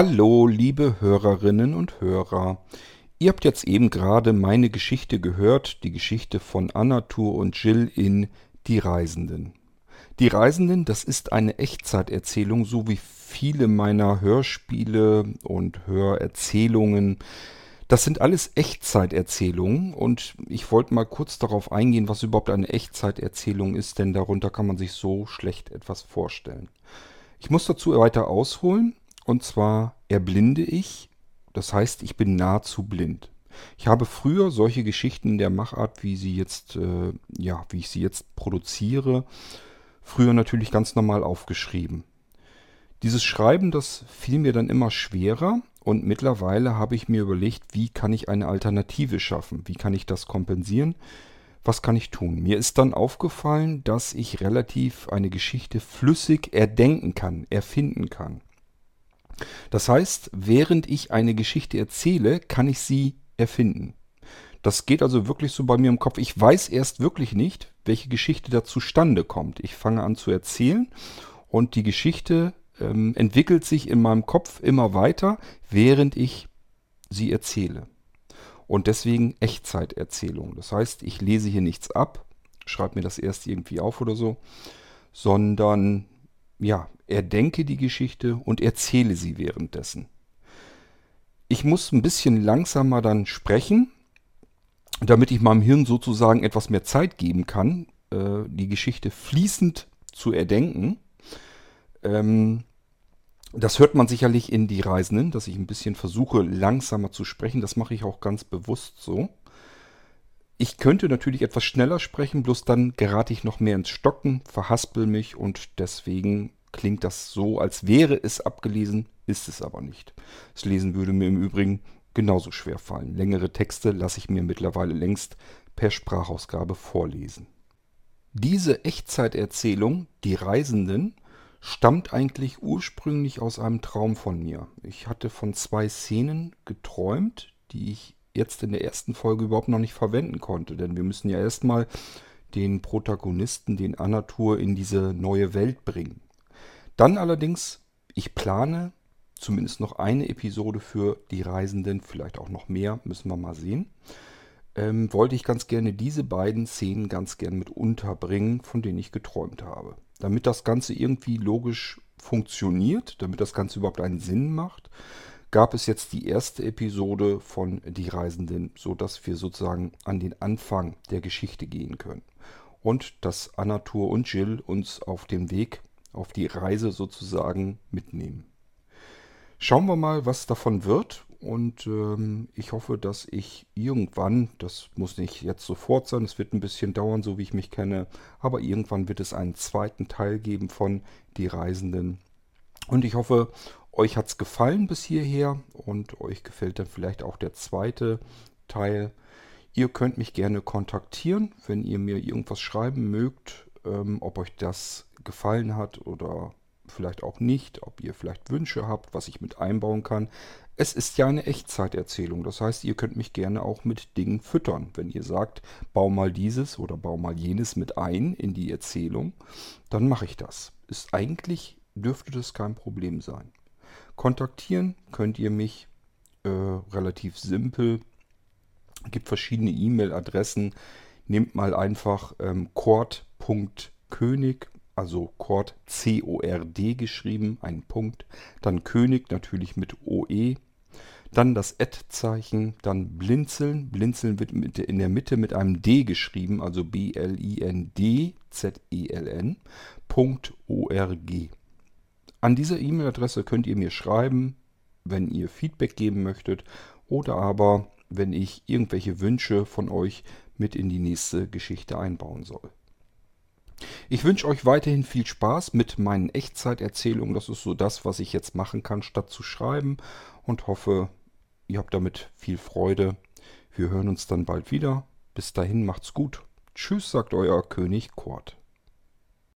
Hallo, liebe Hörerinnen und Hörer. Ihr habt jetzt eben gerade meine Geschichte gehört, die Geschichte von Annatur und Jill in Die Reisenden. Die Reisenden, das ist eine Echtzeiterzählung, so wie viele meiner Hörspiele und Hörerzählungen. Das sind alles Echtzeiterzählungen und ich wollte mal kurz darauf eingehen, was überhaupt eine Echtzeiterzählung ist, denn darunter kann man sich so schlecht etwas vorstellen. Ich muss dazu weiter ausholen. Und zwar erblinde ich, das heißt, ich bin nahezu blind. Ich habe früher solche Geschichten der Machart, wie sie jetzt, äh, ja, wie ich sie jetzt produziere, früher natürlich ganz normal aufgeschrieben. Dieses Schreiben, das fiel mir dann immer schwerer und mittlerweile habe ich mir überlegt, wie kann ich eine Alternative schaffen? Wie kann ich das kompensieren? Was kann ich tun? Mir ist dann aufgefallen, dass ich relativ eine Geschichte flüssig erdenken kann, erfinden kann. Das heißt, während ich eine Geschichte erzähle, kann ich sie erfinden. Das geht also wirklich so bei mir im Kopf. Ich weiß erst wirklich nicht, welche Geschichte da zustande kommt. Ich fange an zu erzählen und die Geschichte ähm, entwickelt sich in meinem Kopf immer weiter, während ich sie erzähle. Und deswegen Echtzeiterzählung. Das heißt, ich lese hier nichts ab, schreibe mir das erst irgendwie auf oder so, sondern ja, erdenke die Geschichte und erzähle sie währenddessen. Ich muss ein bisschen langsamer dann sprechen, damit ich meinem Hirn sozusagen etwas mehr Zeit geben kann, äh, die Geschichte fließend zu erdenken. Ähm, das hört man sicherlich in die Reisenden, dass ich ein bisschen versuche, langsamer zu sprechen. Das mache ich auch ganz bewusst so. Ich könnte natürlich etwas schneller sprechen, bloß dann gerate ich noch mehr ins Stocken, verhaspel mich und deswegen klingt das so, als wäre es abgelesen, ist es aber nicht. Das Lesen würde mir im Übrigen genauso schwer fallen. Längere Texte lasse ich mir mittlerweile längst per Sprachausgabe vorlesen. Diese Echtzeiterzählung, Die Reisenden, stammt eigentlich ursprünglich aus einem Traum von mir. Ich hatte von zwei Szenen geträumt, die ich jetzt in der ersten Folge überhaupt noch nicht verwenden konnte, denn wir müssen ja erstmal den Protagonisten, den Anatur, in diese neue Welt bringen. Dann allerdings, ich plane zumindest noch eine Episode für die Reisenden, vielleicht auch noch mehr, müssen wir mal sehen. Ähm, wollte ich ganz gerne diese beiden Szenen ganz gerne mit unterbringen, von denen ich geträumt habe. Damit das Ganze irgendwie logisch funktioniert, damit das Ganze überhaupt einen Sinn macht, gab es jetzt die erste Episode von Die Reisenden, sodass wir sozusagen an den Anfang der Geschichte gehen können. Und dass Anatur und Jill uns auf dem Weg auf die Reise sozusagen mitnehmen. Schauen wir mal, was davon wird. Und ähm, ich hoffe, dass ich irgendwann, das muss nicht jetzt sofort sein, es wird ein bisschen dauern, so wie ich mich kenne, aber irgendwann wird es einen zweiten Teil geben von Die Reisenden. Und ich hoffe, euch hat es gefallen bis hierher und euch gefällt dann vielleicht auch der zweite Teil. Ihr könnt mich gerne kontaktieren, wenn ihr mir irgendwas schreiben mögt, ähm, ob euch das gefallen hat oder vielleicht auch nicht, ob ihr vielleicht Wünsche habt, was ich mit einbauen kann. Es ist ja eine Echtzeiterzählung, das heißt, ihr könnt mich gerne auch mit Dingen füttern. Wenn ihr sagt, bau mal dieses oder bau mal jenes mit ein in die Erzählung, dann mache ich das. Ist eigentlich, dürfte das kein Problem sein. Kontaktieren könnt ihr mich äh, relativ simpel. Es gibt verschiedene E-Mail-Adressen. Nehmt mal einfach ähm, cord.könig also Cord C-O-R-D geschrieben, ein Punkt, dann König natürlich mit OE, dann das Ad-Zeichen, dann Blinzeln, Blinzeln wird in der Mitte mit einem D geschrieben, also B-L-I-N-D-Z-E-L-N, Punkt. An dieser E-Mail-Adresse könnt ihr mir schreiben, wenn ihr Feedback geben möchtet oder aber wenn ich irgendwelche Wünsche von euch mit in die nächste Geschichte einbauen soll. Ich wünsche euch weiterhin viel Spaß mit meinen Echtzeiterzählungen. Das ist so das, was ich jetzt machen kann, statt zu schreiben. Und hoffe, ihr habt damit viel Freude. Wir hören uns dann bald wieder. Bis dahin macht's gut. Tschüss, sagt euer König Kurt.